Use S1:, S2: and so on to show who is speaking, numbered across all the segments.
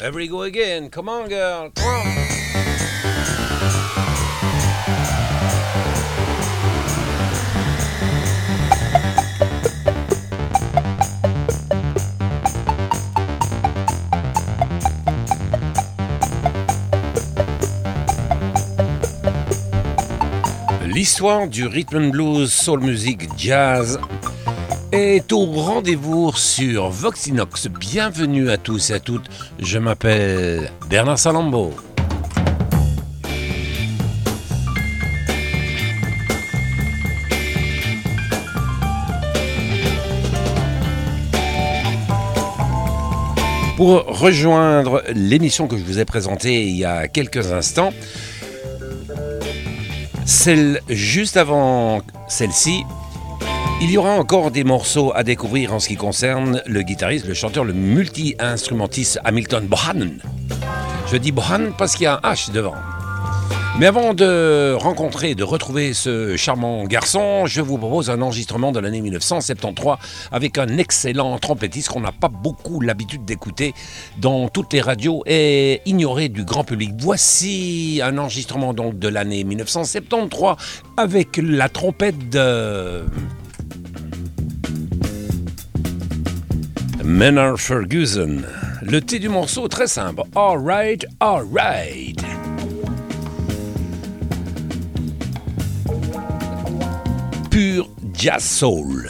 S1: Here we go again. Come on, girl. Come on. L'histoire du rhythm and blues, soul music, jazz est au rendez-vous sur Voxinox. Bienvenue à tous et à toutes. Je m'appelle Bernard Salambo. Pour rejoindre l'émission que je vous ai présentée il y a quelques instants, celle juste avant celle-ci, il y aura encore des morceaux à découvrir en ce qui concerne le guitariste, le chanteur, le multi-instrumentiste Hamilton Bohannon. Je dis Bohannon parce qu'il y a un H devant. Mais avant de rencontrer, de retrouver ce charmant garçon, je vous propose un enregistrement de l'année 1973 avec un excellent trompettiste qu'on n'a pas beaucoup l'habitude d'écouter dans toutes les radios et ignoré du grand public. Voici un enregistrement donc de l'année 1973 avec la trompette de Maynard Ferguson. Le thé du morceau très simple. All right, all right. pur jazz soul.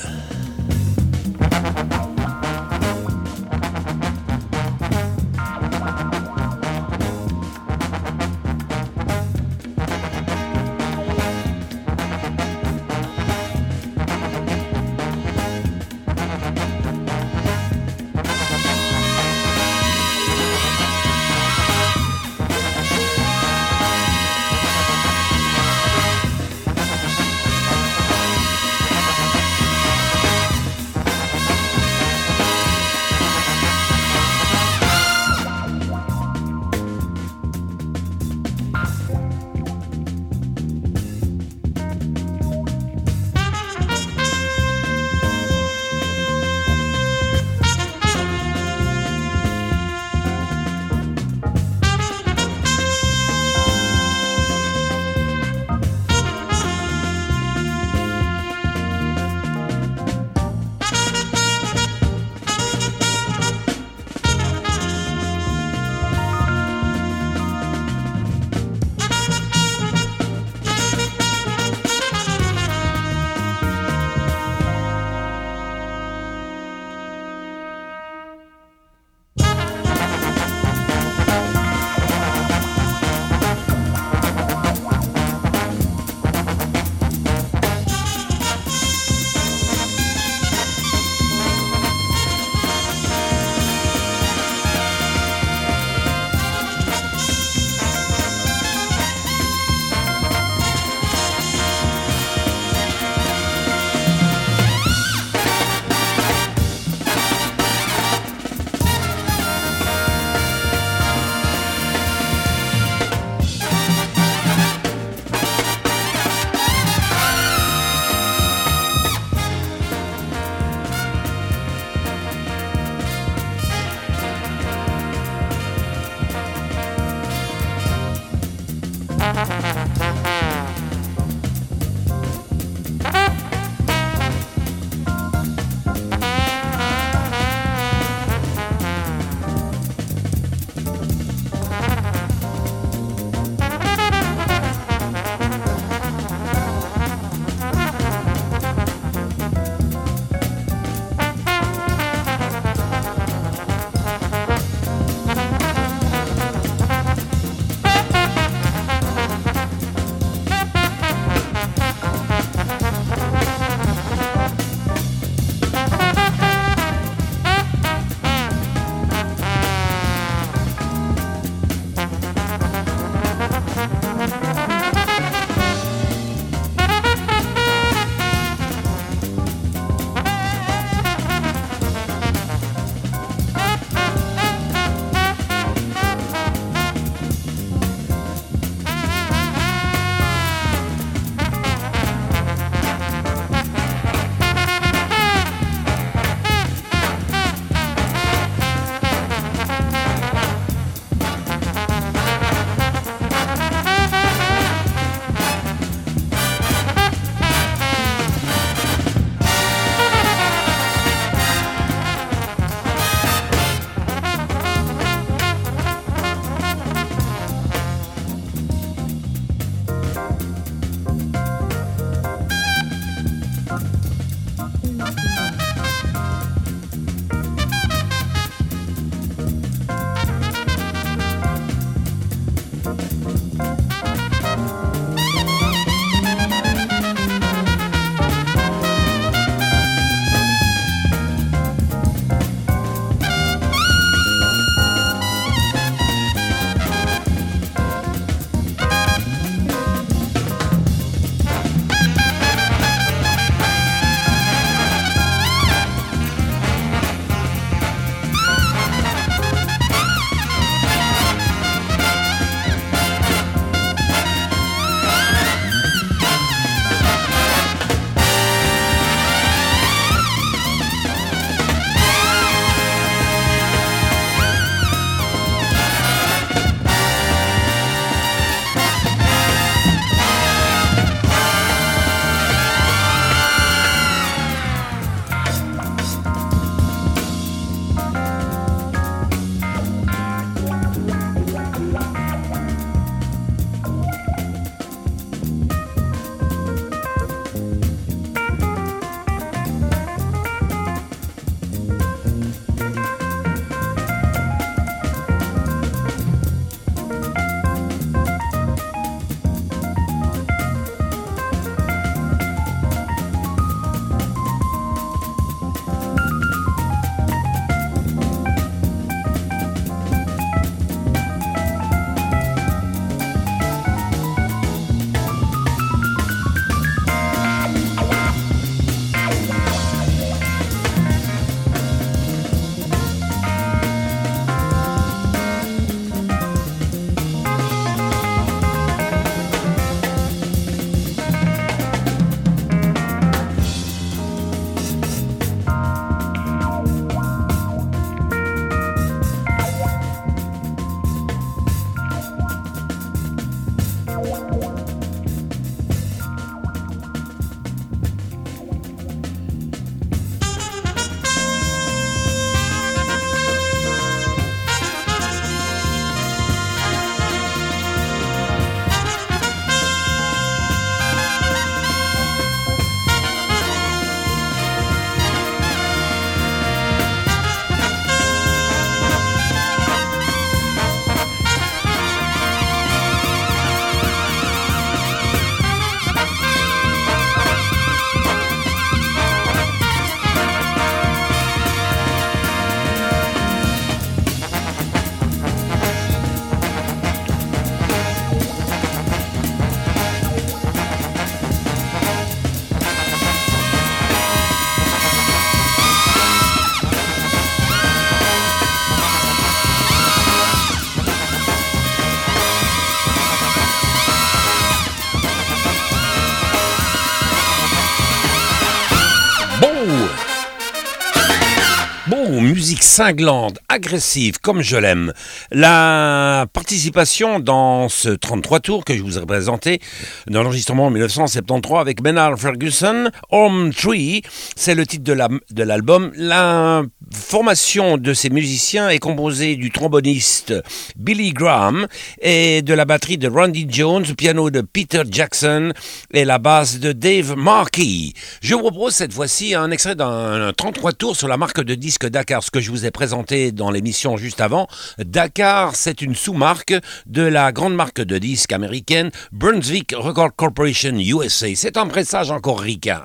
S1: Musique cinglante, agressive, comme je l'aime. La participation dans ce 33 tours que je vous ai présenté dans l'enregistrement en 1973 avec Bernard Ferguson, Home Tree, c'est le titre de l'album. La, formation de ces musiciens est composée du tromboniste Billy Graham et de la batterie de Randy Jones, piano de Peter Jackson et la basse de Dave Markey. Je vous propose cette fois-ci un extrait d'un 33 tours sur la marque de disque Dakar, ce que je vous ai présenté dans l'émission juste avant. Dakar, c'est une sous-marque de la grande marque de disques américaine Brunswick Record Corporation USA. C'est un pressage encore ricain.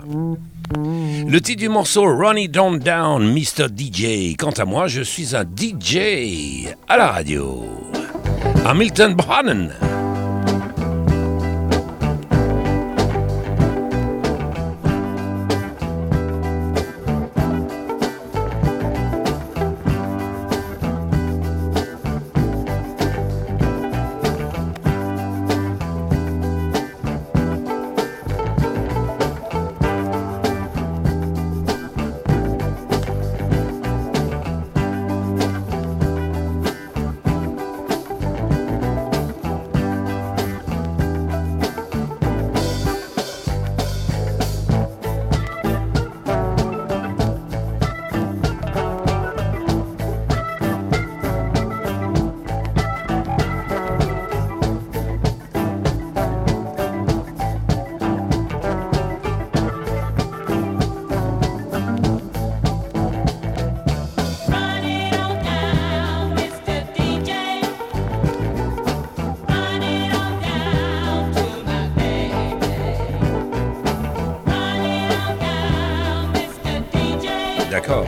S1: Le titre du morceau Ronnie Down Down, Mr. DJ. Quant à moi, je suis un DJ à la radio. Hamilton Brannan. D'accord.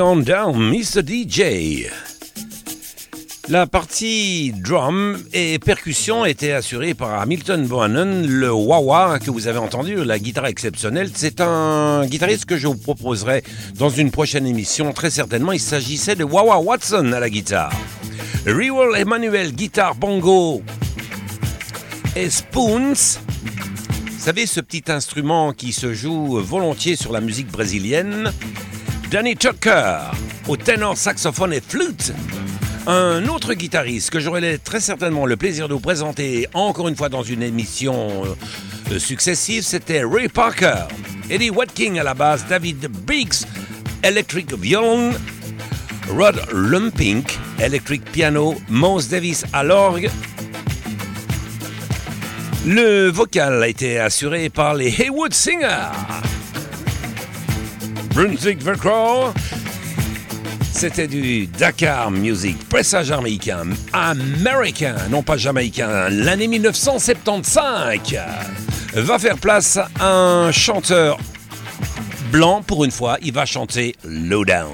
S1: On Down, Mr. DJ. La partie drum et percussion était assurée par Hamilton Bohannon, le wah que vous avez entendu, la guitare exceptionnelle. C'est un guitariste que je vous proposerai dans une prochaine émission. Très certainement, il s'agissait de Wawa Watson à la guitare. Rewell Emmanuel, guitare bongo et spoons. Vous savez, ce petit instrument qui se joue volontiers sur la musique brésilienne. Danny Tucker au ténor, saxophone et flûte. Un autre guitariste que j'aurai très certainement le plaisir de vous présenter encore une fois dans une émission euh, successive, c'était Ray Parker. Eddie Watking à la basse, David Biggs, electric violon, Rod Lumpink, electric piano, Mose Davis à l'orgue. Le vocal a été assuré par les Haywood Singers. Brunswick Vercrow, c'était du Dakar Music, pressage américain, américain, non pas jamaïcain. L'année 1975 va faire place à un chanteur blanc pour une fois. Il va chanter Lowdown.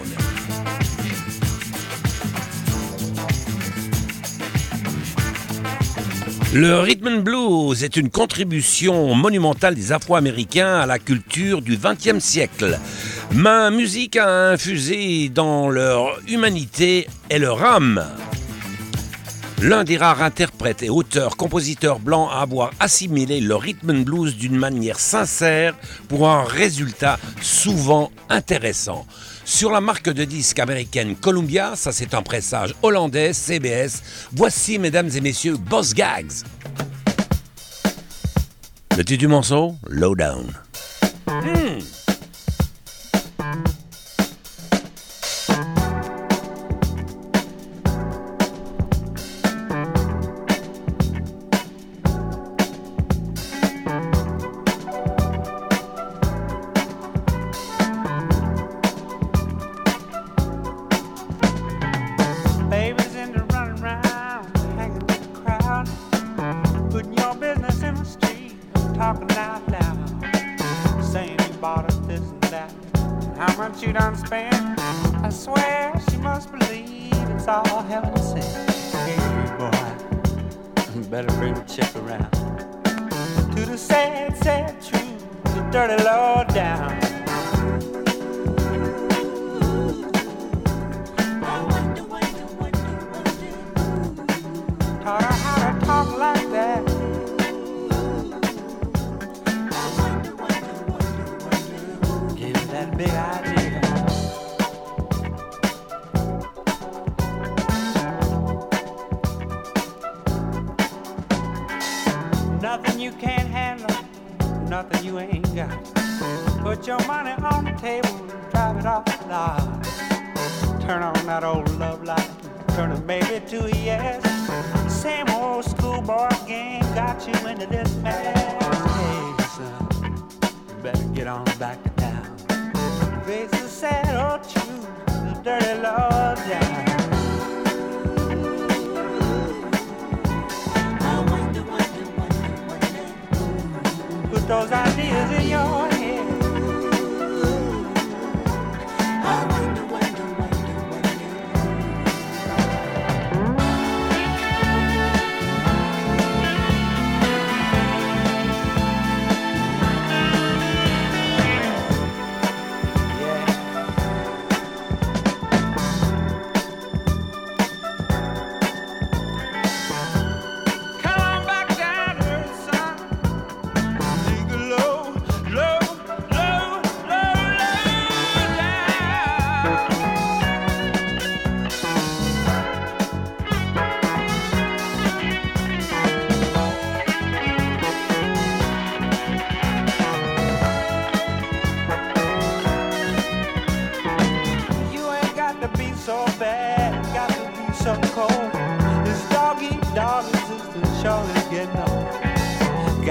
S1: Le rhythm and blues est une contribution monumentale des Afro-Américains à la culture du XXe siècle. Ma musique a infusé dans leur humanité et leur âme. L'un des rares interprètes et auteurs, compositeurs blancs à avoir assimilé le rhythm and blues d'une manière sincère pour un résultat souvent intéressant. Sur la marque de disques américaine Columbia, ça c'est un pressage hollandais, CBS. Voici, mesdames et messieurs, Boss Gags. Le titre du morceau, Lowdown.
S2: bought her this and that. And how much you done spent? I swear she must believe it's all heaven sent. Hey, boy, better bring a check around. To the sad, sad truth, the dirty low down. back to town. Face the sad old truth, the dirty law down. Put those ideas in your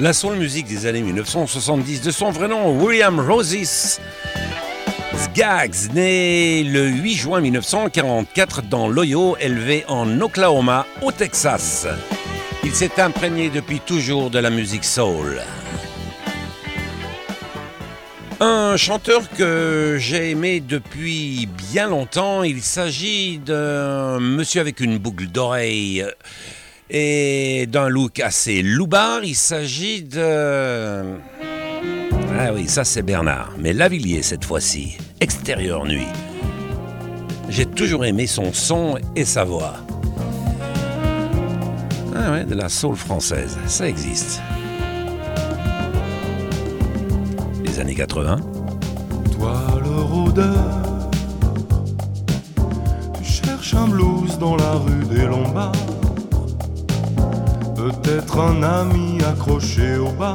S1: La soul musique des années 1970 de son vrai nom, William Roses. Skaggs, né le 8 juin 1944 dans l'Ohio, élevé en Oklahoma, au Texas. Il s'est imprégné depuis toujours de la musique soul. Un chanteur que j'ai aimé depuis bien longtemps, il s'agit d'un monsieur avec une boucle d'oreille et d'un look assez loupard, il s'agit de... Ah oui, ça c'est Bernard, mais Lavillier cette fois-ci, extérieur nuit. J'ai toujours aimé son son et sa voix. Ah ouais, de la soul française, ça existe. Les années 80.
S3: Toi le rôdeur, tu cherches un blues dans la rue des Lombards Un ami accroché au bar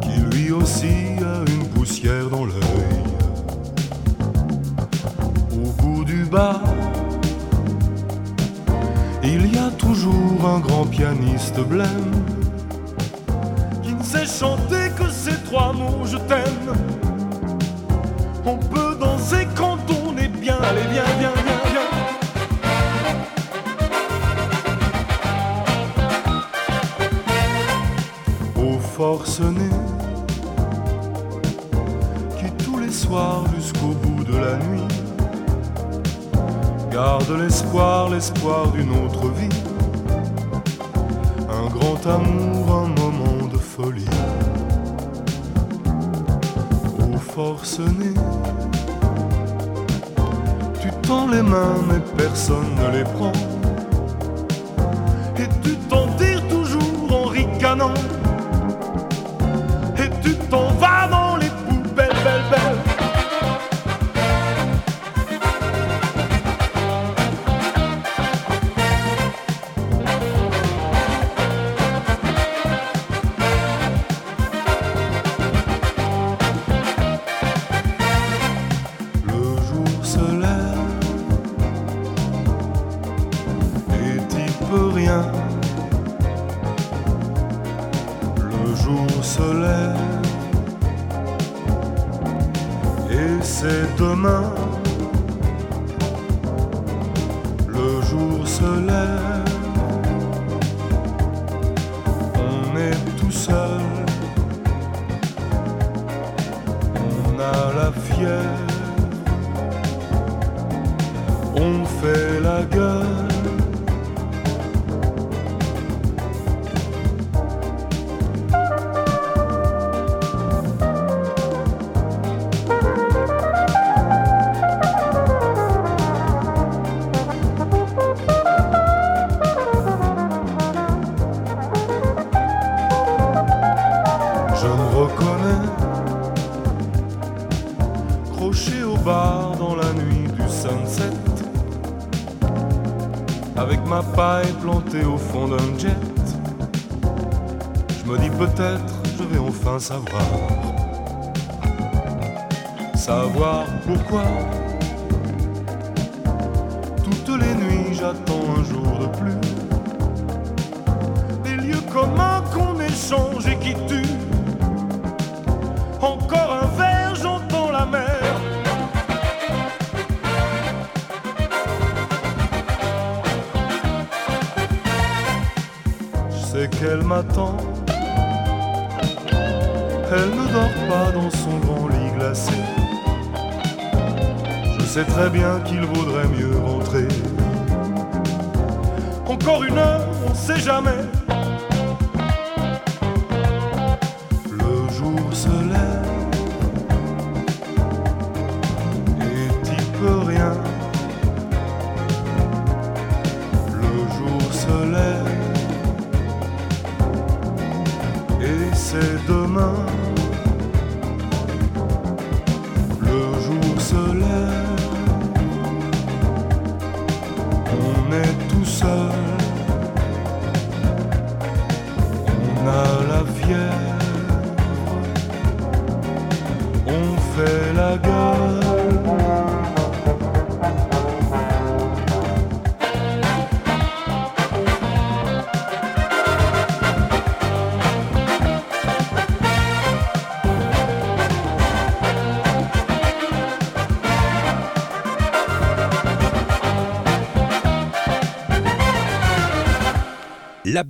S3: qui lui aussi a une poussière dans l'œil. Au bout du bar, il y a toujours un grand pianiste blême qui ne sait chanter que ces trois mots je t'aime. On peut danser quand on est bien, allez bien, bien, bien. Forcené qui tous les soirs jusqu'au bout de la nuit garde l'espoir, l'espoir d'une autre vie, un grand amour, un moment de folie. Au forcené, tu tends les mains mais personne ne les prend, et tu t'en on fait la gueule. Savoir. Savoir pourquoi toutes les j'attends un jour de plus. Des lieux communs qu'on échange et qui tuent. Qu'elle m'attend. Elle ne dort pas dans son grand lit glacé. Je sais très bien qu'il vaudrait mieux rentrer. Encore une heure, on sait jamais.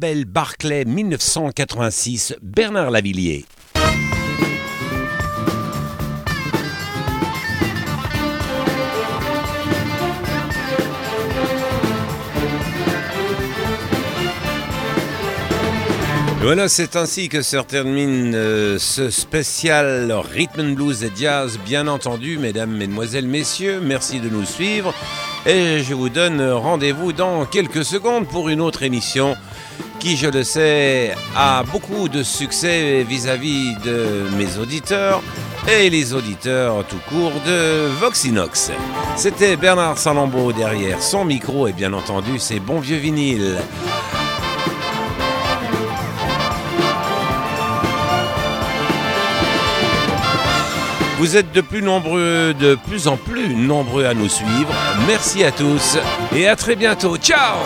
S1: Label Barclay 1986, Bernard Lavillier. Voilà, c'est ainsi que se termine euh, ce spécial Rhythm Blues et Jazz, bien entendu, mesdames, mesdemoiselles, messieurs, merci de nous suivre et je vous donne rendez-vous dans quelques secondes pour une autre émission qui, je le sais, a beaucoup de succès vis-à-vis de mes auditeurs et les auditeurs tout court de Voxinox. C'était Bernard Salambeau derrière son micro et bien entendu ses bons vieux vinyles. Vous êtes de plus nombreux, de plus en plus nombreux à nous suivre. Merci à tous et à très bientôt. Ciao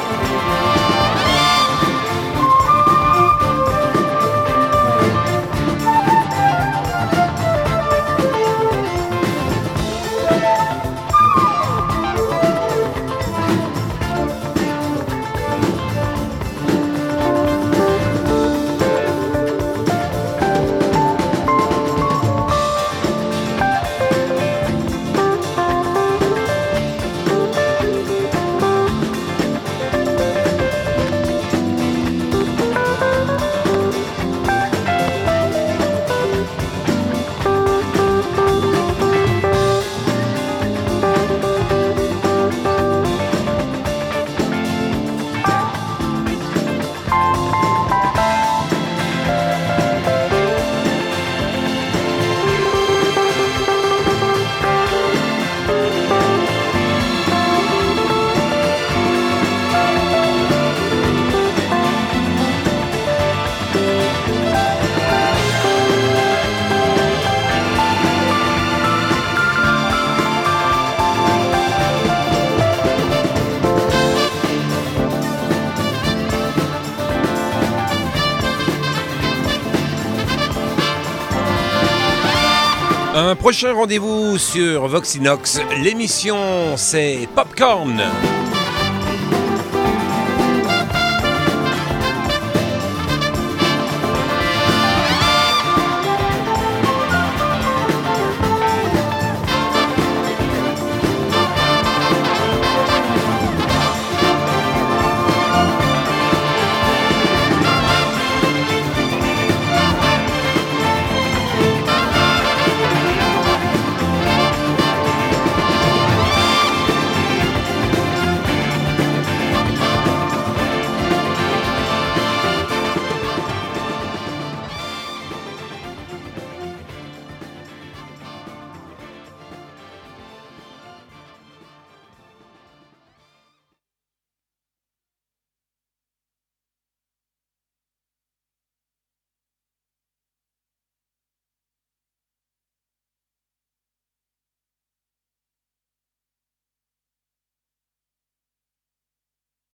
S1: prochain rendez-vous sur Voxinox. L'émission, c'est Popcorn.